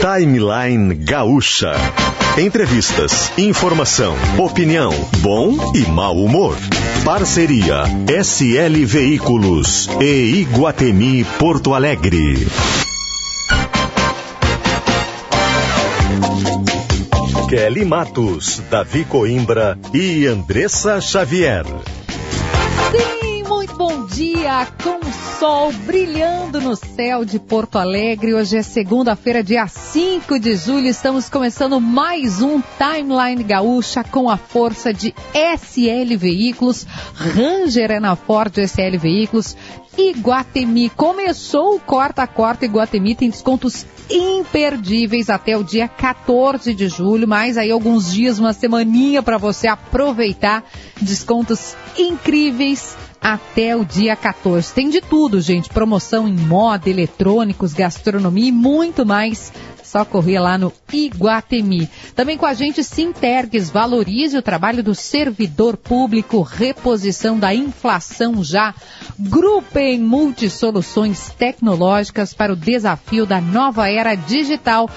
Timeline Gaúcha. Entrevistas, informação, opinião, bom e mau humor. Parceria SL Veículos e Iguatemi Porto Alegre. Kelly Matos, Davi Coimbra e Andressa Xavier. Dia com sol brilhando no céu de Porto Alegre. Hoje é segunda-feira, dia 5 de julho. Estamos começando mais um Timeline Gaúcha com a força de SL Veículos, Ranger é na Ford SL Veículos, Iguatemi. Começou o Corta Corta Iguatemi, tem descontos imperdíveis até o dia 14 de julho, mais aí alguns dias, uma semaninha para você aproveitar descontos incríveis até o dia 14. Tem de tudo, gente. Promoção em moda, eletrônicos, gastronomia e muito mais. Só correr lá no Iguatemi. Também com a gente Sintergues, valorize o trabalho do servidor público, reposição da inflação já. Grupo em multisoluções tecnológicas para o desafio da nova era digital.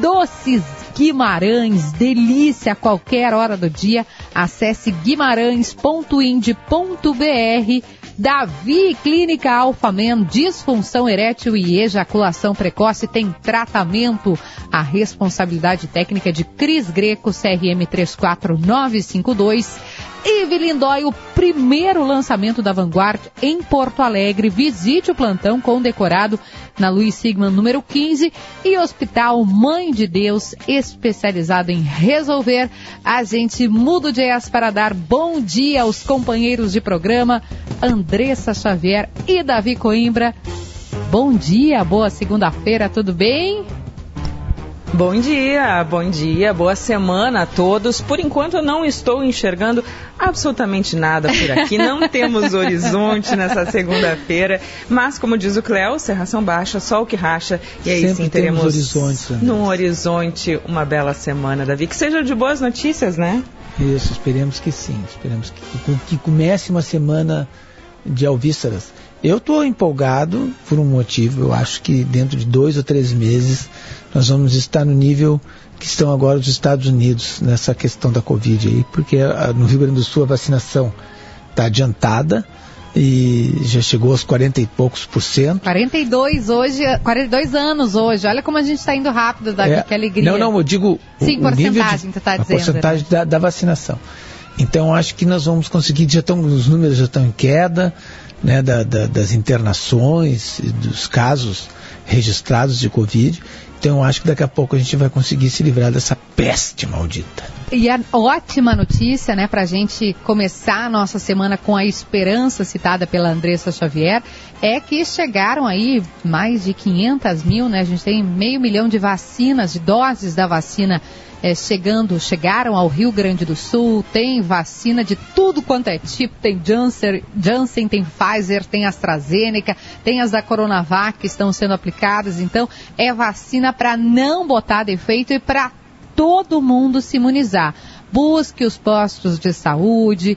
Doces Guimarães, delícia a qualquer hora do dia. Acesse guimarães.ind.br. Davi Clínica Alfamen, disfunção erétil e ejaculação precoce tem tratamento. A responsabilidade técnica de Cris Greco, CRM 34952. Eve Lindói, o primeiro lançamento da Vanguard em Porto Alegre. Visite o plantão condecorado na Luiz Sigman número 15 e Hospital Mãe de Deus, especializado em resolver. A gente muda o jazz para dar bom dia aos companheiros de programa, Andressa Xavier e Davi Coimbra. Bom dia, boa segunda-feira, tudo bem? Bom dia, bom dia, boa semana a todos. Por enquanto eu não estou enxergando absolutamente nada por aqui, não temos horizonte nessa segunda-feira, mas como diz o Cléo, serração baixa, sol que racha, e aí Sempre sim teremos horizontes, no horizonte uma bela semana, Davi. Que seja de boas notícias, né? Isso, esperemos que sim, esperemos que, que comece uma semana de alvíceras. Eu estou empolgado por um motivo, eu acho que dentro de dois ou três meses nós vamos estar no nível que estão agora os Estados Unidos nessa questão da Covid aí, porque no Rio Grande do Sul a vacinação está adiantada e já chegou aos 40 e poucos por cento. 42 hoje, 42 anos hoje. Olha como a gente está indo rápido, Davi, É, que alegria. Não, não, eu digo Sim, o, porcentagem, de, tá a dizendo, porcentagem né? da, da vacinação. Então acho que nós vamos conseguir, já estão, os números já estão em queda, né, da, da- das internações, dos casos registrados de Covid. Então eu acho que daqui a pouco a gente vai conseguir se livrar dessa peste maldita. E a ótima notícia, né, para a gente começar a nossa semana com a esperança citada pela Andressa Xavier, é que chegaram aí mais de 500 mil, né? A gente tem meio milhão de vacinas, de doses da vacina eh, chegando, chegaram ao Rio Grande do Sul. Tem vacina de tudo quanto é tipo, tem Janssen, Janssen tem Pfizer, tem AstraZeneca, tem as da Coronavac que estão sendo aplicadas. Então, é vacina para não botar defeito e para todo mundo se imunizar. Busque os postos de saúde,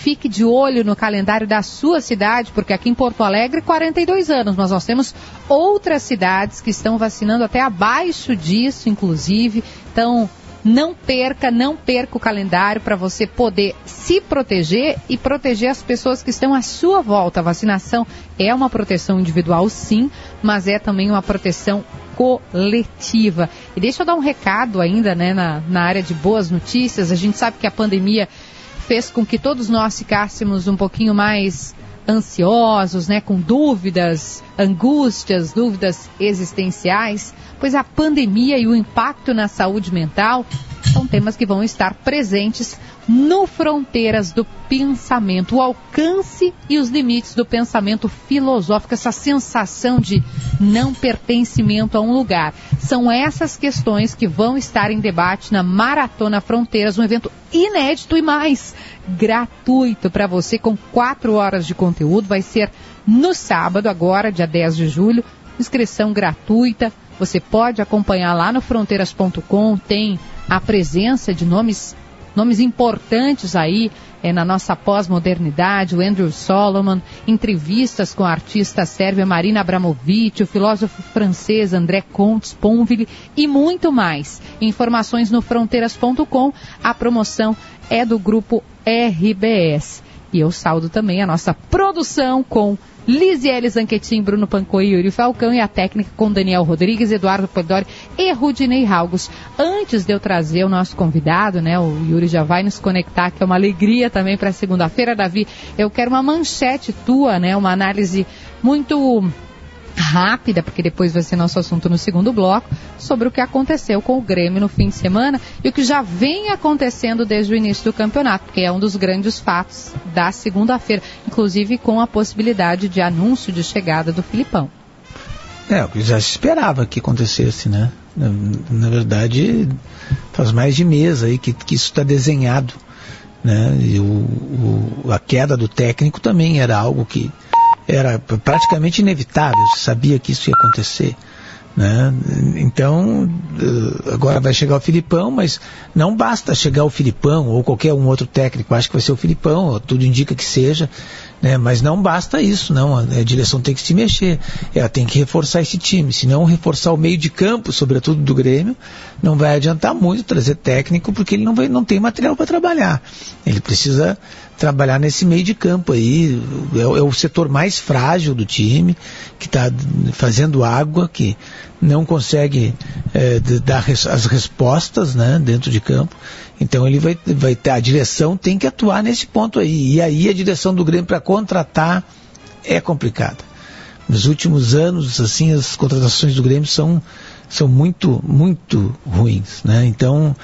fique de olho no calendário da sua cidade, porque aqui em Porto Alegre, 42 anos, mas nós temos outras cidades que estão vacinando até abaixo disso, inclusive. Então, não perca, não perca o calendário para você poder se proteger e proteger as pessoas que estão à sua volta. A vacinação é uma proteção individual, sim, mas é também uma proteção coletiva. E deixa eu dar um recado ainda, né, na, na área de boas notícias. A gente sabe que a pandemia fez com que todos nós ficássemos um pouquinho mais ansiosos, né, com dúvidas, angústias, dúvidas existenciais, pois a pandemia e o impacto na saúde mental são temas que vão estar presentes no Fronteiras do Pensamento, o alcance e os limites do pensamento filosófico, essa sensação de não pertencimento a um lugar. São essas questões que vão estar em debate na Maratona Fronteiras, um evento inédito e mais gratuito para você, com quatro horas de conteúdo. Vai ser no sábado, agora, dia 10 de julho. Inscrição gratuita. Você pode acompanhar lá no fronteiras.com. Tem a presença de nomes nomes importantes aí é, na nossa pós-modernidade, o Andrew Solomon, entrevistas com a artista sérvia Marina Abramovic, o filósofo francês André Comte Sponville e muito mais. Informações no fronteiras.com. A promoção é do grupo RBS. E eu saldo também a nossa produção com Lisiele Zanquetin, Bruno Pancoi, Yuri Falcão e a técnica com Daniel Rodrigues, Eduardo Podori e Rudinei Ralgos. Antes de eu trazer o nosso convidado, né, o Yuri já vai nos conectar, que é uma alegria também para segunda-feira, Davi. Eu quero uma manchete tua, né, uma análise muito rápida, porque depois vai ser nosso assunto no segundo bloco, sobre o que aconteceu com o Grêmio no fim de semana e o que já vem acontecendo desde o início do campeonato, porque é um dos grandes fatos da segunda-feira, inclusive com a possibilidade de anúncio de chegada do Filipão. É, que já se esperava que acontecesse, né? Na, na verdade, faz mais de mês aí que, que isso está desenhado. Né? E o, o, a queda do técnico também era algo que era praticamente inevitável, sabia que isso ia acontecer. Né? Então, eh, agora vai chegar o Filipão, mas não basta chegar o Filipão ou qualquer um outro técnico, acho que vai ser o Filipão, tudo indica que seja, né? mas não basta isso, não. A direção tem que se mexer, ela tem que reforçar esse time, se não reforçar o meio de campo, sobretudo do Grêmio, não vai adiantar muito trazer técnico, porque ele não, vai, não tem material para trabalhar. Ele precisa trabalhar nesse meio de campo aí. É, é o setor mais frágil do time, que está fazendo água, que não consegue é, dar res, as respostas né, dentro de campo. Então ele vai, vai ter, a direção tem que atuar nesse ponto aí. E aí a direção do Grêmio para contratar é complicada. Nos últimos anos, assim, as contratações do Grêmio são, são muito, muito ruins. Né? Então,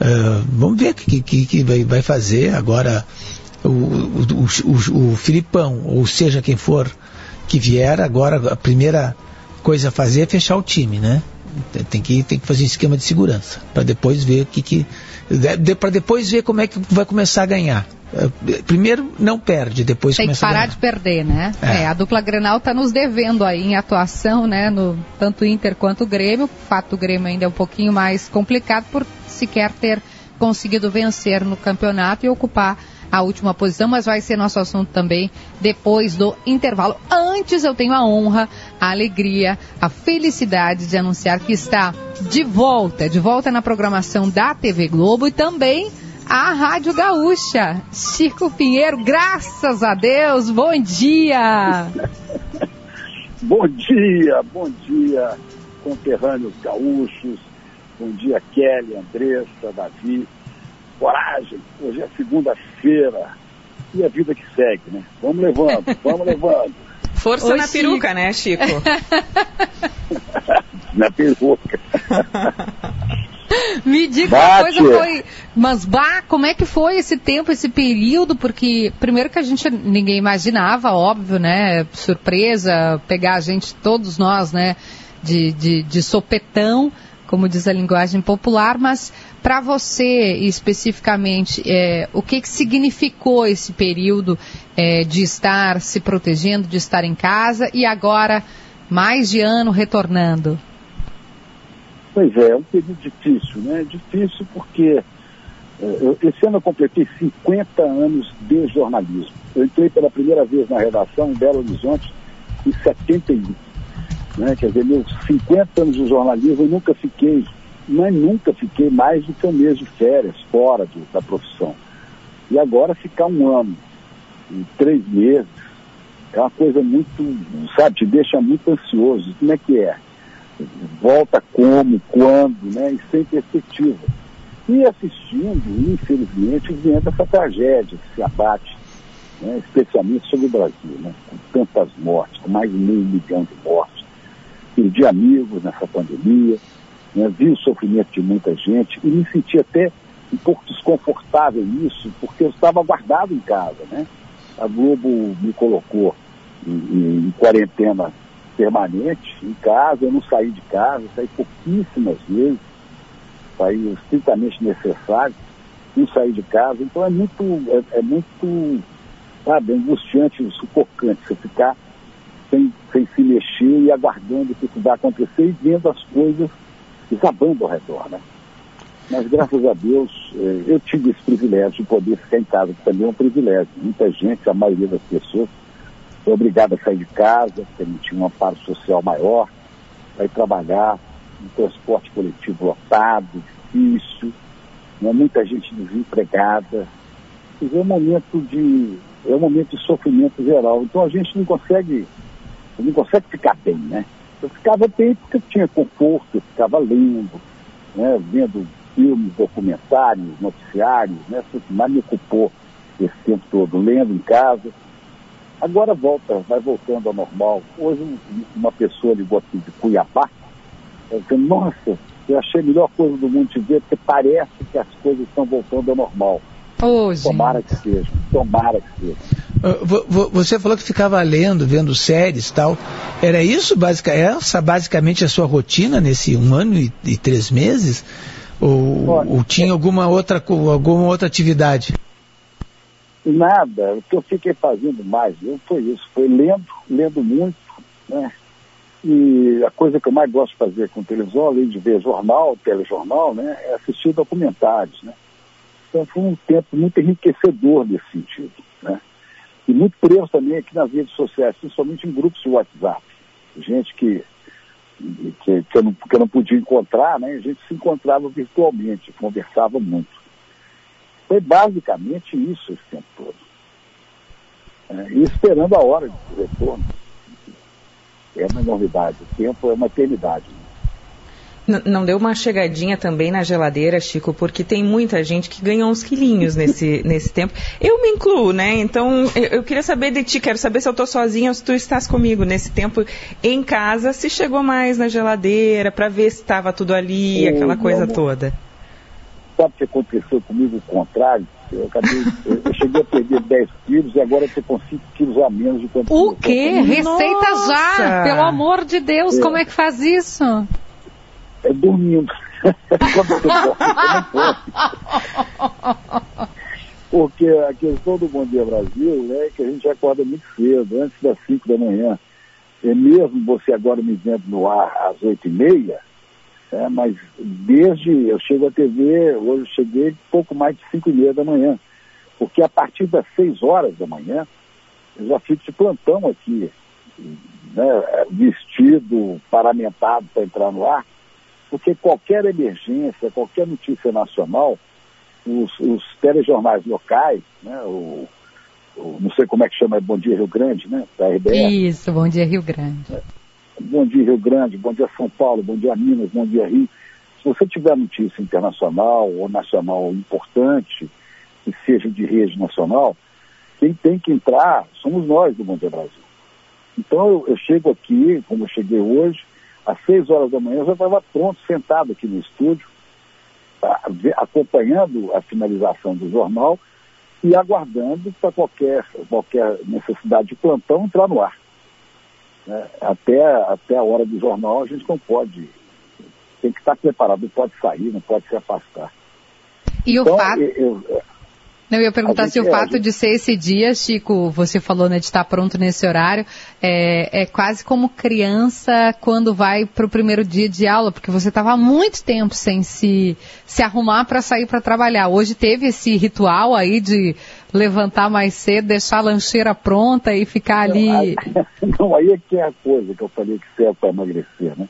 uh, vamos ver o que, que, que vai, vai fazer. Agora, o, o, o, o Filipão, ou seja quem for que vier, agora a primeira coisa a fazer é fechar o time, né? Tem que, tem que fazer um esquema de segurança, para depois ver o que, que de, para depois ver como é que vai começar a ganhar. É, primeiro não perde, depois tem que parar de perder, né? É. É, a dupla Grenal está nos devendo aí em atuação, né? No tanto Inter quanto o Grêmio. O fato do Grêmio ainda é um pouquinho mais complicado por sequer ter conseguido vencer no campeonato e ocupar a última posição, mas vai ser nosso assunto também depois do intervalo. Antes eu tenho a honra, a alegria, a felicidade de anunciar que está de volta, de volta na programação da TV Globo e também a Rádio Gaúcha. Chico Pinheiro, graças a Deus, bom dia! bom dia, bom dia, conterrâneos gaúchos, bom dia Kelly, Andressa, Davi coragem. Hoje é segunda-feira. E a vida que segue, né? Vamos levando, vamos levando. Força Oi, na Chico. peruca, né, Chico? na peruca. Me diga uma coisa foi. Mas, bah, como é que foi esse tempo, esse período? Porque, primeiro que a gente ninguém imaginava, óbvio, né? Surpresa, pegar a gente, todos nós, né? De, de, de sopetão, como diz a linguagem popular, mas para você, especificamente, é, o que, que significou esse período é, de estar se protegendo, de estar em casa e agora, mais de ano, retornando? Pois é, é um período difícil, né? Difícil porque é, esse ano eu completei 50 anos de jornalismo. Eu entrei pela primeira vez na redação em Belo Horizonte em 71. Né? Quer dizer, meus 50 anos de jornalismo eu nunca fiquei mas nunca fiquei mais do que um mês de férias fora do, da profissão. E agora ficar um ano, em três meses, é uma coisa muito, sabe, te deixa muito ansioso. Como é que é? Volta como, quando, né? E sem perspectiva. E assistindo, infelizmente, vendo essa tragédia que se abate, né? especialmente sobre o Brasil, né? com tantas mortes, com mais de meio milhão de mortes. Perdi amigos nessa pandemia, né, vi o sofrimento de muita gente e me senti até um pouco desconfortável nisso, porque eu estava guardado em casa, né? A Globo me colocou em, em, quarentena permanente em casa, eu não saí de casa, saí pouquíssimas vezes, saí estritamente necessário, não saí de casa, então é muito, é, é muito, sabe, angustiante, sufocante você ficar sem, sem se mexer e aguardando o que vai acontecer e vendo as coisas desabando ao redor, né? Mas graças a Deus eh, eu tive esse privilégio de poder ficar em casa, que também é um privilégio. Muita gente, a maioria das pessoas, foi obrigada a sair de casa, porque não tinha um amparo social maior, para ir trabalhar, um transporte coletivo lotado, difícil, né? muita gente desempregada. É um momento de é um momento de sofrimento geral. Então a gente não consegue não consegue ficar bem, né? Eu ficava bem porque eu tinha conforto, eu ficava lendo, né? vendo filmes, documentários, noticiários, né? Foi o que mais me ocupou esse tempo todo, lendo em casa. Agora volta, vai voltando ao normal. Hoje uma pessoa ligou aqui de Cuiabá, dizendo, nossa, eu achei a melhor coisa do mundo te ver, porque parece que as coisas estão voltando ao normal. Oh, tomara que seja, tomara que seja. Uh, você falou que ficava lendo, vendo séries e tal. Era isso, basic, essa basicamente a sua rotina nesse um ano e, e três meses? Ou, ou tinha alguma outra, alguma outra atividade? Nada. O que eu fiquei fazendo mais foi isso, foi lendo, lendo muito, né? E a coisa que eu mais gosto de fazer com televisão, além de ver jornal, telejornal, né, é assistir documentários, né? Então foi um tempo muito enriquecedor nesse sentido. Né? E muito preso também aqui nas redes sociais, principalmente em grupos de WhatsApp. Gente que, que, que, eu, não, que eu não podia encontrar, né? a gente se encontrava virtualmente, conversava muito. Foi basicamente isso esse tempo todo. É, e esperando a hora de retorno. É uma enormidade. O tempo é uma eternidade. Não deu uma chegadinha também na geladeira, Chico, porque tem muita gente que ganhou uns quilinhos nesse, nesse tempo. Eu me incluo, né? Então, eu, eu, queria saber de ti, quero saber se eu tô sozinha ou se tu estás comigo nesse tempo em casa, se chegou mais na geladeira, para ver se estava tudo ali, aquela coisa toda. Sabe o que aconteceu comigo? O contrário. Eu, acabei, eu, cheguei a perder 10 quilos e agora estou com 5 quilos a menos de quanto O quê? Receita Nossa. já! Pelo amor de Deus, é. como é que faz isso? É dormindo. Quando você dorme, Porque a questão do Bom Dia Brasil é que a gente acorda muito cedo, antes das 5 da manhã. É mesmo você agora me vendo no ar às 8 e meia, é, mas desde eu chego à TV, hoje cheguei pouco mais de 5 e meia da manhã. Porque a partir das 6 horas da manhã, eu já fico de plantão aqui, né, vestido, paramentado para entrar no ar, porque qualquer emergência, qualquer notícia nacional, os, os telejornais locais, né, o, o, não sei como é que chama, é Bom Dia Rio Grande, né, da RBS. Isso, Bom Dia Rio Grande. É, bom Dia Rio Grande, Bom Dia São Paulo, Bom Dia Minas, Bom Dia Rio. Se você tiver notícia internacional ou nacional importante, que seja de rede nacional, quem tem que entrar somos nós do Bom Dia Brasil. Então eu, eu chego aqui, como eu cheguei hoje, às seis horas da manhã eu já estava pronto, sentado aqui no estúdio, acompanhando a finalização do jornal e aguardando para qualquer, qualquer necessidade de plantão entrar no ar. Né? Até, até a hora do jornal a gente não pode, tem que estar preparado, não pode sair, não pode se afastar. E então, o fato... Eu, eu, não, eu ia perguntar se o fato de ser esse dia, Chico, você falou né, de estar pronto nesse horário, é, é quase como criança quando vai para o primeiro dia de aula, porque você estava há muito tempo sem se, se arrumar para sair para trabalhar. Hoje teve esse ritual aí de levantar mais cedo, deixar a lancheira pronta e ficar ali. Não, aí, não, aí é que é a coisa que eu falei que serve para emagrecer, né?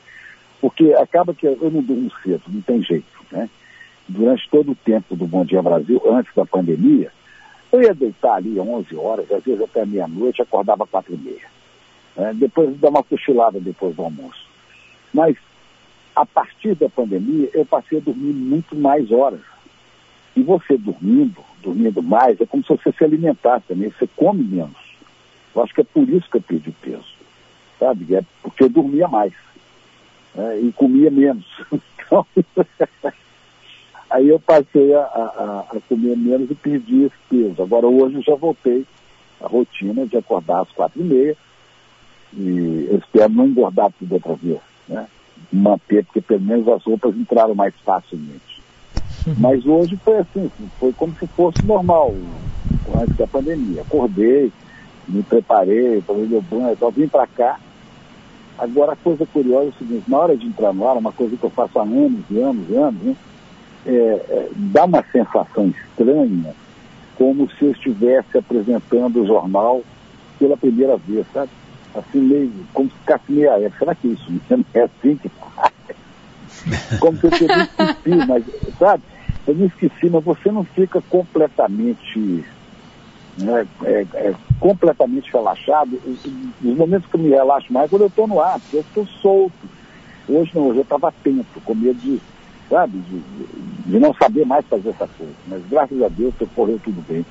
Porque acaba que eu não durmo cedo, não tem jeito, né? Durante todo o tempo do Bom Dia Brasil, antes da pandemia, eu ia deitar ali às 11 horas, às vezes até meia-noite, acordava 4 e meia. Né? Depois dar uma cochilada depois do almoço. Mas, a partir da pandemia, eu passei a dormir muito mais horas. E você dormindo, dormindo mais, é como se você se alimentasse também, você come menos. Eu acho que é por isso que eu perdi peso, sabe? É porque eu dormia mais né? e comia menos. Então, Aí eu passei a, a, a, comer menos e perdi esse peso. Agora hoje eu já voltei à rotina de acordar às quatro e meia. E eu espero não engordar tudo outra vez, né? Manter, porque pelo menos as roupas entraram mais facilmente. Uhum. Mas hoje foi assim, foi como se fosse normal, antes da pandemia. Acordei, me preparei, tomei meu banho, então vim para cá. Agora a coisa curiosa é o seguinte, na hora de entrar no ar, uma coisa que eu faço há anos e anos e anos, né? É, é, dá uma sensação estranha, como se eu estivesse apresentando o jornal pela primeira vez, sabe? Assim, meio, como se ficasse meio aéreo. Será que isso não é assim que faz? Como se eu tivesse esqueci, mas, sabe? Eu me esqueci, mas você não fica completamente né, é, é, completamente relaxado. Nos momentos que eu me relaxo mais, quando eu estou no ar, porque eu estou solto. Hoje não, hoje eu estava atento, com medo de, sabe, de, de, não saber mais fazer essa coisa. Mas graças a Deus correu tudo bem.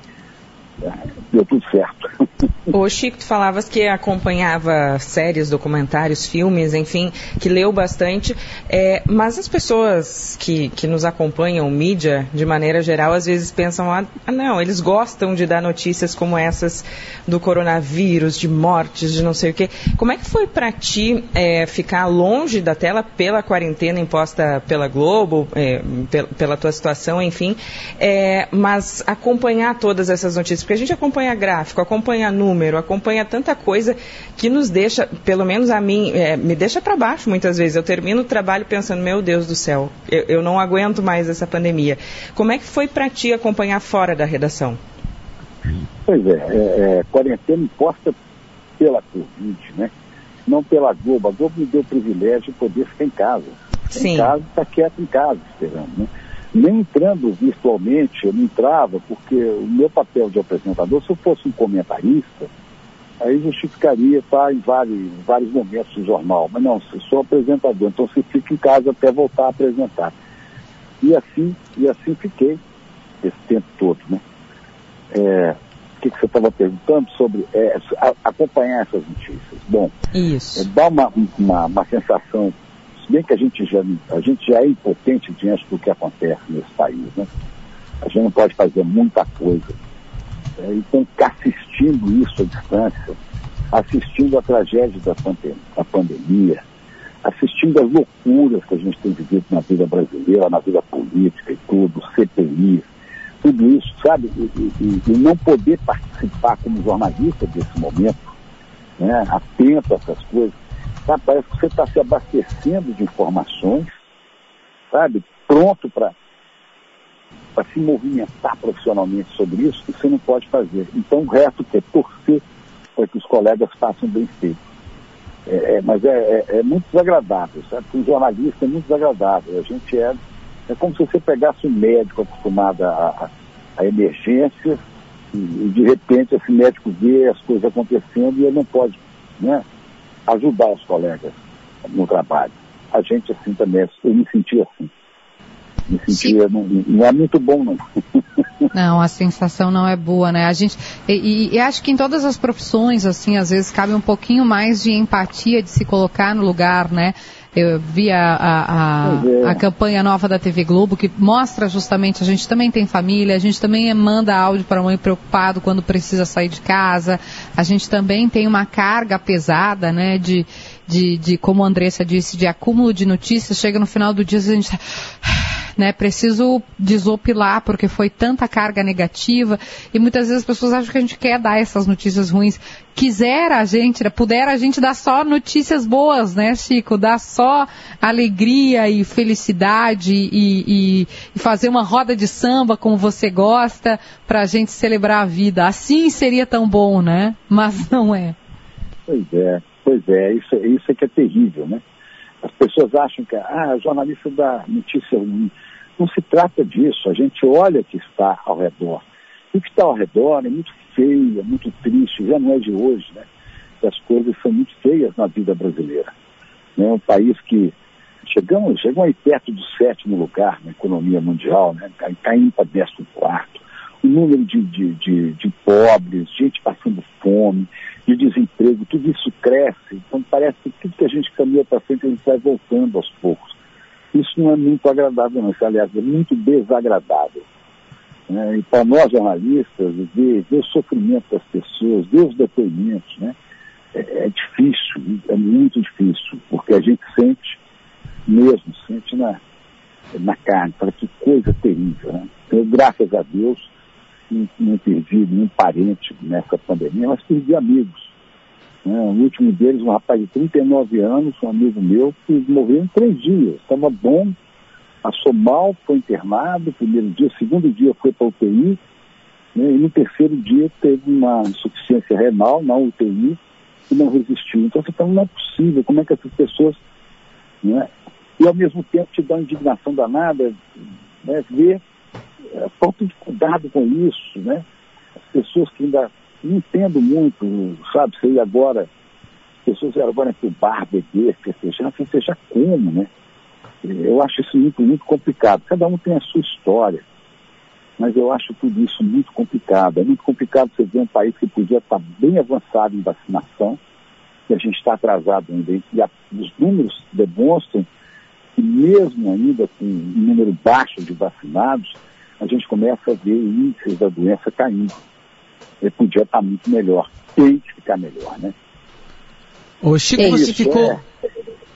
Deu tudo certo. O Chico, tu falavas que acompanhava séries, documentários, filmes, enfim, que leu bastante, é, mas as pessoas que, que nos acompanham, mídia, de maneira geral, às vezes pensam, ah, não, eles gostam de dar notícias como essas do coronavírus, de mortes, de não sei o quê. Como é que foi para ti é, ficar longe da tela pela quarentena imposta pela Globo, é, pela tua situação, enfim, é, mas acompanhar todas essas notícias? Porque a gente acompanha gráfico, acompanha número, acompanha tanta coisa que nos deixa, pelo menos a mim, é, me deixa para baixo muitas vezes. Eu termino o trabalho pensando, meu Deus do céu, eu, eu não aguento mais essa pandemia. Como é que foi para ti acompanhar fora da redação? Pois é, é, é, quarentena imposta pela Covid, né? Não pela Globo. A Globo me deu o privilégio de poder ficar em casa. Sim. Em casa, está quieto em casa, esperando, né? Nem entrando virtualmente, eu não entrava, porque o meu papel de apresentador, se eu fosse um comentarista, aí justificaria estar em vários, vários momentos do jornal. Mas não, eu sou apresentador, então você fica em casa até voltar a apresentar. E assim, e assim fiquei esse tempo todo, né? É, o que, que você estava perguntando sobre é, acompanhar essas notícias? Bom, Isso. É, dá uma, uma, uma sensação se bem que a gente, já, a gente já é impotente diante do que acontece nesse país, né? A gente não pode fazer muita coisa. É, então, ficar assistindo isso à distância, assistindo a tragédia da, pandemia, da pandemia, assistindo as loucuras que a gente tem vivido na vida brasileira, na vida política e tudo, CPI, tudo isso, sabe? E, e, e não poder participar como jornalista desse momento, né? atento a essas coisas, Sabe? Parece que você está se abastecendo de informações, sabe? Pronto para se movimentar profissionalmente sobre isso, que você não pode fazer. Então o resto é torcer para que os colegas façam bem feito. É, é, mas é, é, é, muito desagradável, sabe? Porque um jornalista é muito desagradável. A gente é. É como se você pegasse um médico acostumado a, a, a emergências e, e, de repente esse médico vê as coisas acontecendo e ele não pode, né? Ajudar os colegas no trabalho. A gente assim também, eu me sentia assim. Me sentia, não, não, é muito bom não. Não, a sensação não é boa, né? A gente, e, e, acho que em todas as profissões, assim, às vezes cabe um pouquinho mais de empatia, de se colocar no lugar, né? Eu vi a, a, a, é. a, campanha nova da TV Globo que mostra justamente a gente também tem família, a gente também manda áudio para a mãe preocupado quando precisa sair de casa, a gente também tem uma carga pesada, né, de, de, de como a Andressa disse, de acúmulo de notícias, chega no final do dia a gente tá né? Preciso desopilar porque foi tanta carga negativa e muitas vezes as pessoas acham que a gente quer dar essas notícias ruins. Quiser a gente, puder a gente dar só notícias boas, né, Chico? Dar só alegria e felicidade e, e, e fazer uma roda de samba como você gosta para a gente celebrar a vida. Assim seria tão bom, né? Mas não é. Pois é, pois é, isso, isso é que é terrível, né? As pessoas acham que, ah, jornalista dá notícia ruim. Não se trata disso, a gente olha o que está ao redor. E o que está ao redor é muito feio, é muito triste, já não é de hoje, né? As coisas são muito feias na vida brasileira. É um país que chegamos, chegamos aí perto do sétimo lugar na economia mundial, né? caindo para décimo quarto. O número de, de, de, de pobres, gente passando fome, de desemprego, tudo isso cresce. Então parece que tudo que a gente caminha para frente, a gente vai voltando aos poucos. Isso não é muito agradável, não. Isso, aliás, é muito desagradável. Né? E para nós jornalistas, ver, ver o sofrimento das pessoas, ver os depoimentos, né? É, é, difícil, é muito difícil, porque a gente sente mesmo, sente na, na carne, para que coisa terrível. Né? Então, graças a Deus, não, não perdi nenhum parente nessa pandemia, mas perdi amigos. Né? O último deles, um rapaz de 39 anos, um amigo meu, que morreu em três dias. Estava bom, Passou mal, foi internado, primeiro dia, segundo dia foi para UTI, né, e no terceiro dia teve uma insuficiência renal na UTI e não resistiu. Então você fala, não é possível, como é que essas pessoas. Né, e ao mesmo tempo te dá uma indignação danada, né, ver é, falta de cuidado com isso, né? As pessoas que ainda entendo muito, sabe, sei agora, as pessoas agora para o bar, beber, festejar, festejar como, né? Eu acho isso muito, muito complicado. Cada um tem a sua história. Mas eu acho tudo isso muito complicado. É muito complicado você ver um país que podia estar bem avançado em vacinação, que a gente está atrasado ainda. E a, os números demonstram que mesmo ainda com um número baixo de vacinados, a gente começa a ver índices da doença caindo. Ele podia estar muito melhor. Tem que ficar melhor, né? Ô Chico, é você isso, ficou. É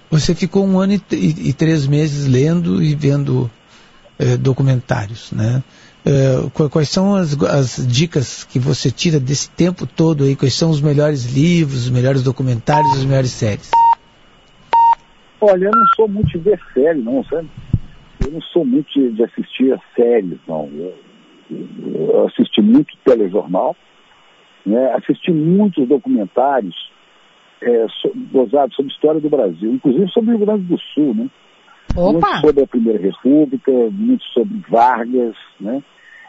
você ficou um ano e, e, e três meses lendo e vendo eh, documentários, né? Eh, quais são as, as, dicas que você tira desse tempo todo aí? Quais são os melhores livros, os melhores documentários, as melhores séries? Olha, eu não sou muito de ver série, não, sabe? Eu não sou muito de, de assistir a séries, não. Eu, eu assisti muito telejornal, né? assisti muitos documentários é, so, gozados sobre a história do Brasil, inclusive sobre o Rio Grande do Sul, né? Opa. Muito sobre a Primeira República, muito sobre Vargas, né?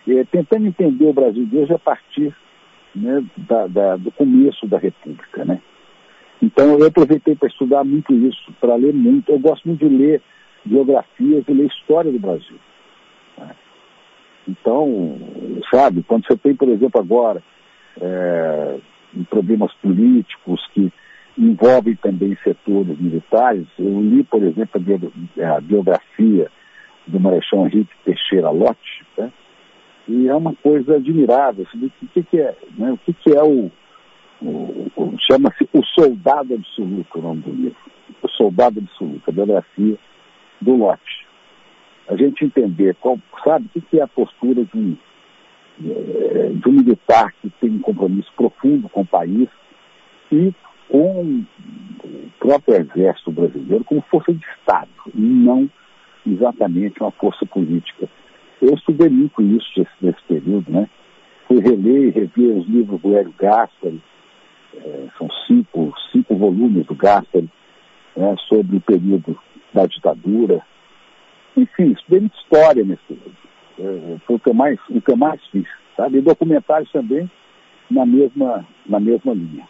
É, tentando entender o Brasil desde a partir né, da, da, do começo da República, né? Então eu aproveitei para estudar muito isso, para ler muito. Eu gosto muito de ler biografias e ler história do Brasil. Né? Então, sabe, quando você tem, por exemplo, agora é, problemas políticos que envolvem também setores militares. Eu li, por exemplo, a biografia do Marechal Henrique Teixeira Lott, né? e é uma coisa admirável. Assim, o que, que é, né? o que, que é o, o, chama-se O Soldado Absoluto, o nome do livro. O Soldado Absoluto, a biografia do Lott. A gente entender, qual, sabe, o que, que é a postura de um, de um militar que tem um compromisso profundo com o país e com o próprio exército brasileiro como força de Estado, e não exatamente uma força política. Eu estudei muito isso nesse, período, né? Fui reler e rever os livros do Hélio Gaspari, é, são cinco, cinco volumes do Gaspari, né, sobre o período da ditadura. Enfim, estudei muita história nesse período. É, foi o que eu mais, o que eu mais fiz, sabe? E documentários também na mesma, na mesma linha.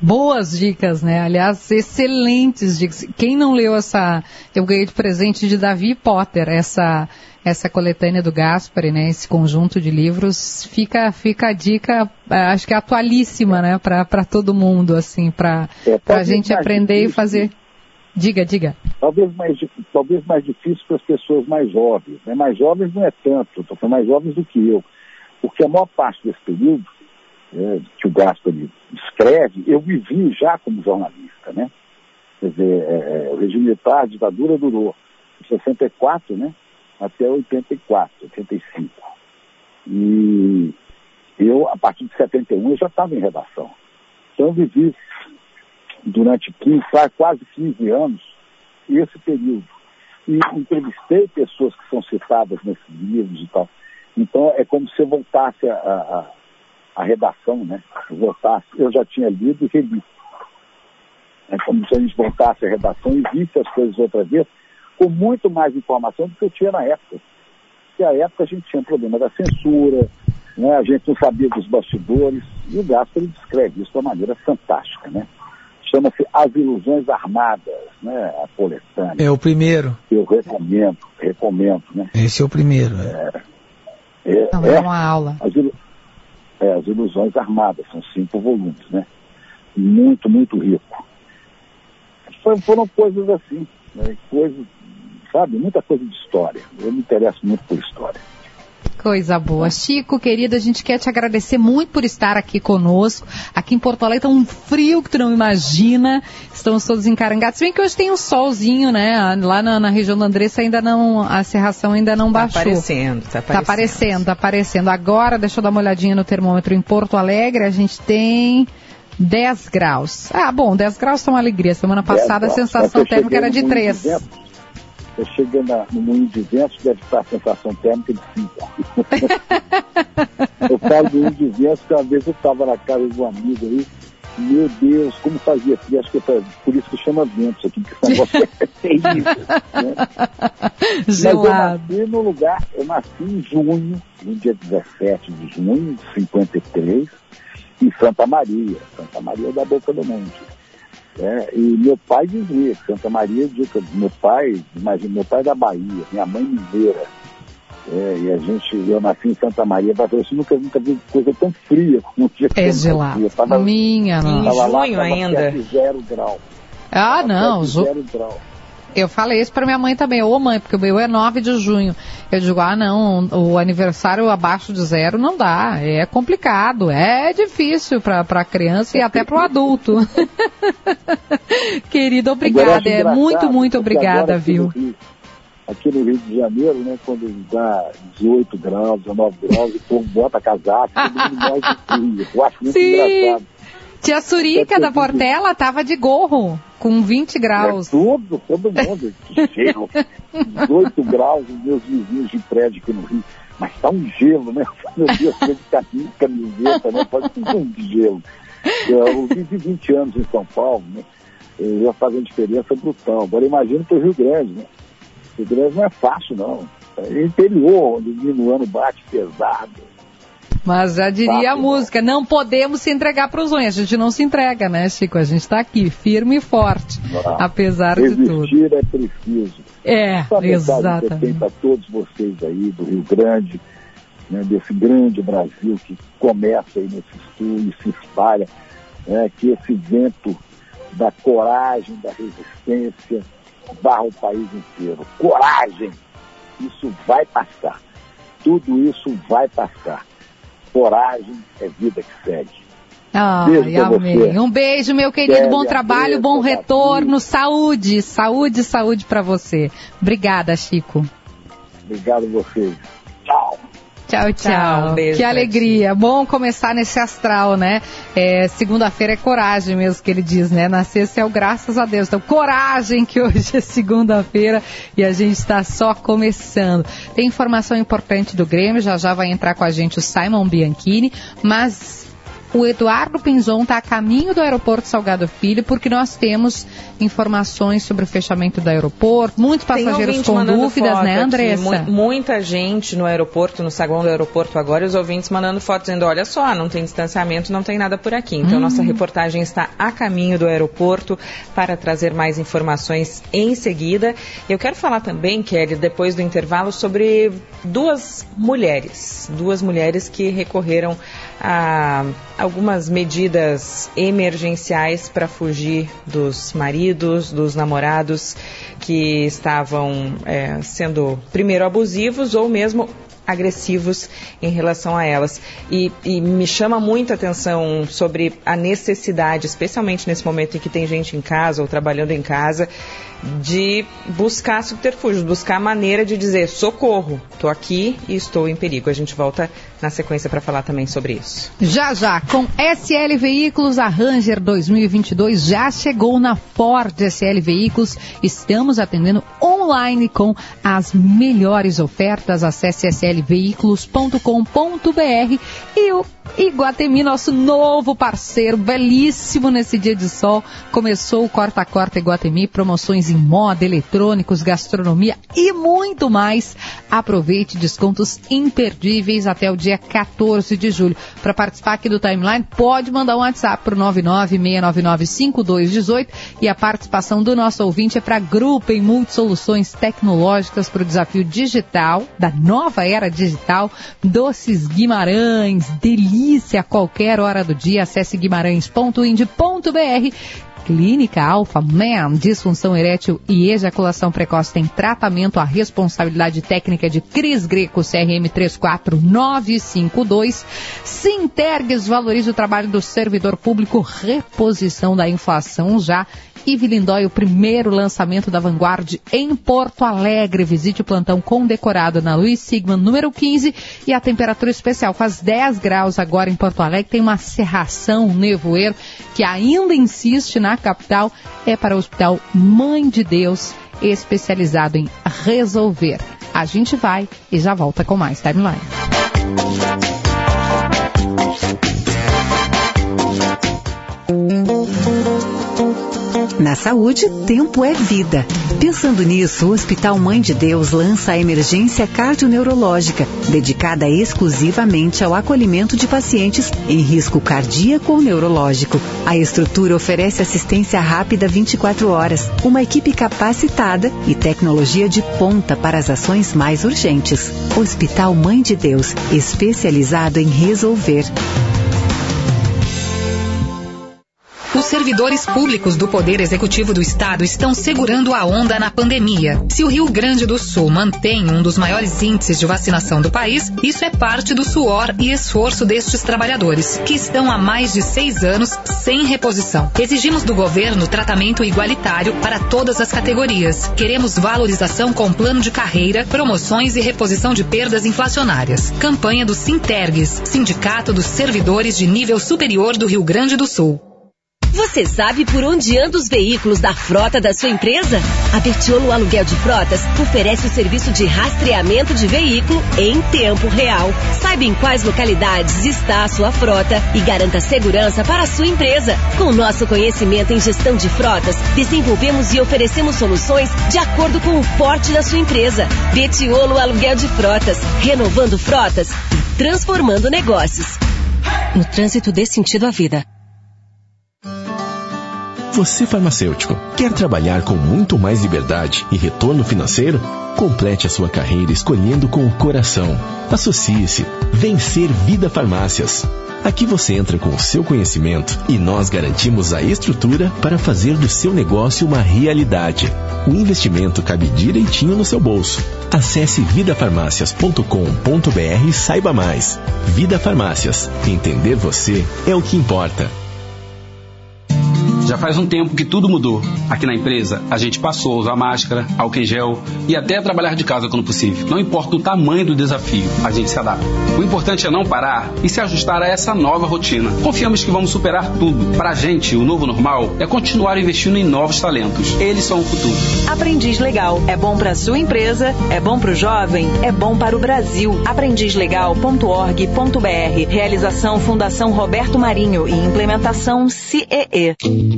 Boas dicas, né? Aliás, excelentes dicas. Quem não leu essa, eu ganhei de presente de Davi Potter, essa essa coletânea do Gaspari, né? Esse conjunto de livros, fica fica a dica, eh, acho que é atualíssima, né? Para todo mundo, assim, para é, a gente aprender difícil, e fazer. Diga, diga. Talvez mais, talvez mais difícil para as pessoas mais jovens. Né? Mais jovens não é tanto, estou mais jovens do que eu. Porque a maior parte desse período é, que o Gaspari escreve, eu vivi já como jornalista, né? Quer dizer, é, é o regime militar, a ditadura durou de 64, né? Até 84, 85. E eu, a partir de 71, eu já estava em redação. Então eu vivi durante 15, quase 15 anos esse período. E entrevistei pessoas que são citadas nesses livros e tal. Então é como se eu voltasse a, a a redação, né? Voltasse, eu já tinha lido e reli. É como se a gente voltasse a redação e visse as coisas outra vez, com muito mais informação do que eu tinha na época. Porque à época a gente tinha problema da censura, né? a gente não sabia dos bastidores, e o Gaspar descreve isso de uma maneira fantástica, né? Chama-se As Ilusões Armadas, né? A coletânea. É o primeiro. Eu recomendo, recomendo, né? Esse é o primeiro. É, é, é, não, é uma aula. As, é, As Ilusões Armadas, são cinco volumes, né? Muito, muito rico. Foram coisas assim, né? coisas, sabe, muita coisa de história. Eu me interesso muito por história. Coisa boa. Chico, querido, a gente quer te agradecer muito por estar aqui conosco. Aqui em Porto Alegre tá um frio que tu não imagina. Estamos todos encarangados. Se bem que hoje tem um solzinho, né? Lá na, na região do Andressa ainda não, a serração ainda não tá baixou. Aparecendo, tá aparecendo. Tá aparecendo, tá aparecendo. Agora, deixa eu dar uma olhadinha no termômetro em Porto Alegre. A gente tem 10 graus. Ah, bom, 10 graus tá uma alegria. Semana passada a sensação térmica era de 3. Chegando no moinho de ventos, deve estar a sensação térmica de 5. eu falo do moinho de ventos, que uma vez eu estava na casa de um amigo aí, meu Deus, como fazia frio, acho que é por isso que chama ventos aqui, porque esse negócio é terrível. Né? Mas eu nasci no lugar, eu nasci em junho, no dia 17 de junho de 53, em Santa Maria, Santa Maria da Boca do Monte. É, e meu pai dizia, Santa Maria, meu pai, imagina, meu pai é da Bahia, minha mãe mineira. É, e a gente, eu nasci em Santa Maria, mas eu nunca, nunca vi coisa tão fria como o dia que É gelado. Tava, Minha nossa. Em junho ainda. Zero grau. Ah, não. Zero grau. Eu falei isso para minha mãe também. Ô mãe, porque o meu é 9 de junho. Eu digo, ah não, o aniversário abaixo de zero não dá. É complicado, é difícil para a criança e até para o adulto. Querida, obrigada. É muito, muito obrigada, viu? aqui no Rio de Janeiro, né, quando dá 18 graus, 19 graus, o povo bota casaco, todo mundo morre de frio. Eu acho muito Sim. engraçado. Tia Surica da Portela tava de gorro, com 20 graus. É tudo, todo mundo. gelo. 18 graus, os meus vizinhos de prédio aqui no Rio. Mas tá um gelo, né? Meu Deus, eu de camisa, camiseta, né? Pode ser um gelo. Eu vivi 20 anos em São Paulo, né? Já faz uma diferença brutal. Agora imagina para o Rio Grande, né? Rio Grande não é fácil, não. É interior, onde o ano bate pesado mas já diria a música, não podemos se entregar para os sonhos. A gente não se entrega, né, Chico? A gente está aqui, firme e forte, ah, apesar de tudo. Resistir é preciso. É, exatamente. para todos vocês aí do Rio Grande, né, desse grande Brasil que começa aí nesse sul e se espalha, né, que esse vento da coragem, da resistência, barra o país inteiro. Coragem! Isso vai passar. Tudo isso vai passar coragem é vida que segue. Ai, amém. Um beijo, meu querido. bom trabalho, bom retorno. Saúde, saúde, saúde para você. Obrigada, Chico. Obrigado a vocês. Tchau. Tchau. Um que alegria. Bom começar nesse astral, né? É, Segunda-feira é coragem mesmo que ele diz, né? Nascer é o graças a Deus. Então, coragem que hoje é segunda-feira e a gente está só começando. Tem informação importante do Grêmio, já já vai entrar com a gente o Simon Bianchini, mas o Eduardo Pinzon está a caminho do aeroporto Salgado Filho, porque nós temos informações sobre o fechamento do aeroporto, muitos passageiros com dúvidas, né, Andressa? muita gente no aeroporto, no saguão do aeroporto agora, os ouvintes mandando fotos dizendo, olha só, não tem distanciamento, não tem nada por aqui. Então, hum. nossa reportagem está a caminho do aeroporto para trazer mais informações em seguida. Eu quero falar também, Kelly, depois do intervalo, sobre duas mulheres, duas mulheres que recorreram a algumas medidas emergenciais para fugir dos maridos, dos namorados que estavam é, sendo primeiro abusivos ou mesmo agressivos em relação a elas. E, e, me chama muita atenção sobre a necessidade, especialmente nesse momento em que tem gente em casa ou trabalhando em casa, de buscar subterfúgios, buscar maneira de dizer socorro, estou aqui e estou em perigo. A gente volta na sequência para falar também sobre isso. Já já, com SL Veículos, a Ranger 2022 já chegou na Ford SL Veículos. Estamos atendendo online com as melhores ofertas. Acesse slveículos.com.br e o Iguatemi, nosso novo parceiro, belíssimo nesse dia de sol. Começou o Corta Corta Iguatemi, promoções em moda, eletrônicos, gastronomia e muito mais. Aproveite descontos imperdíveis até o dia 14 de julho. Para participar aqui do Timeline, pode mandar um WhatsApp para o 996995218 e a participação do nosso ouvinte é para Grupo em Multisoluções Tecnológicas para o desafio digital, da nova era digital, Doces Guimarães, delícia delícia a qualquer hora do dia. Acesse guimarães.ind.br. Clínica Alfa Man, disfunção erétil e ejaculação precoce tem tratamento. A responsabilidade técnica de Cris Greco, CRM 34952. Sintergues valoriza o trabalho do servidor público, reposição da inflação já Yves Lindói, o primeiro lançamento da Vanguard em Porto Alegre. Visite o plantão condecorado na Luiz Sigman, número 15. E a temperatura especial faz 10 graus agora em Porto Alegre. Tem uma serração, um nevoeiro, que ainda insiste na capital. É para o Hospital Mãe de Deus especializado em resolver. A gente vai e já volta com mais timeline. Na saúde, tempo é vida. Pensando nisso, o Hospital Mãe de Deus lança a emergência cardioneurológica, dedicada exclusivamente ao acolhimento de pacientes em risco cardíaco ou neurológico. A estrutura oferece assistência rápida 24 horas, uma equipe capacitada e tecnologia de ponta para as ações mais urgentes. Hospital Mãe de Deus, especializado em resolver. Servidores públicos do Poder Executivo do Estado estão segurando a onda na pandemia. Se o Rio Grande do Sul mantém um dos maiores índices de vacinação do país, isso é parte do suor e esforço destes trabalhadores, que estão há mais de seis anos sem reposição. Exigimos do governo tratamento igualitário para todas as categorias. Queremos valorização com plano de carreira, promoções e reposição de perdas inflacionárias. Campanha do Sintergues, Sindicato dos Servidores de Nível Superior do Rio Grande do Sul. Você sabe por onde andam os veículos da frota da sua empresa? A Bertiolo Aluguel de Frotas oferece o serviço de rastreamento de veículo em tempo real. Saiba em quais localidades está a sua frota e garanta segurança para a sua empresa. Com nosso conhecimento em gestão de frotas, desenvolvemos e oferecemos soluções de acordo com o porte da sua empresa. Betiolo Aluguel de Frotas, renovando frotas e transformando negócios. No trânsito dê sentido à vida. Você farmacêutico, quer trabalhar com muito mais liberdade e retorno financeiro? Complete a sua carreira escolhendo com o coração. Associe-se. Vencer Vida Farmácias. Aqui você entra com o seu conhecimento e nós garantimos a estrutura para fazer do seu negócio uma realidade. O investimento cabe direitinho no seu bolso. Acesse vidafarmácias.com.br e saiba mais. Vida Farmácias. Entender você é o que importa. Já faz um tempo que tudo mudou. Aqui na empresa, a gente passou a usar máscara, álcool em gel e até trabalhar de casa quando possível. Não importa o tamanho do desafio, a gente se adapta. O importante é não parar e se ajustar a essa nova rotina. Confiamos que vamos superar tudo. Para a gente, o novo normal é continuar investindo em novos talentos. Eles são o futuro. Aprendiz Legal. É bom para sua empresa, é bom para o jovem, é bom para o Brasil. aprendizlegal.org.br. Realização Fundação Roberto Marinho e implementação CEE.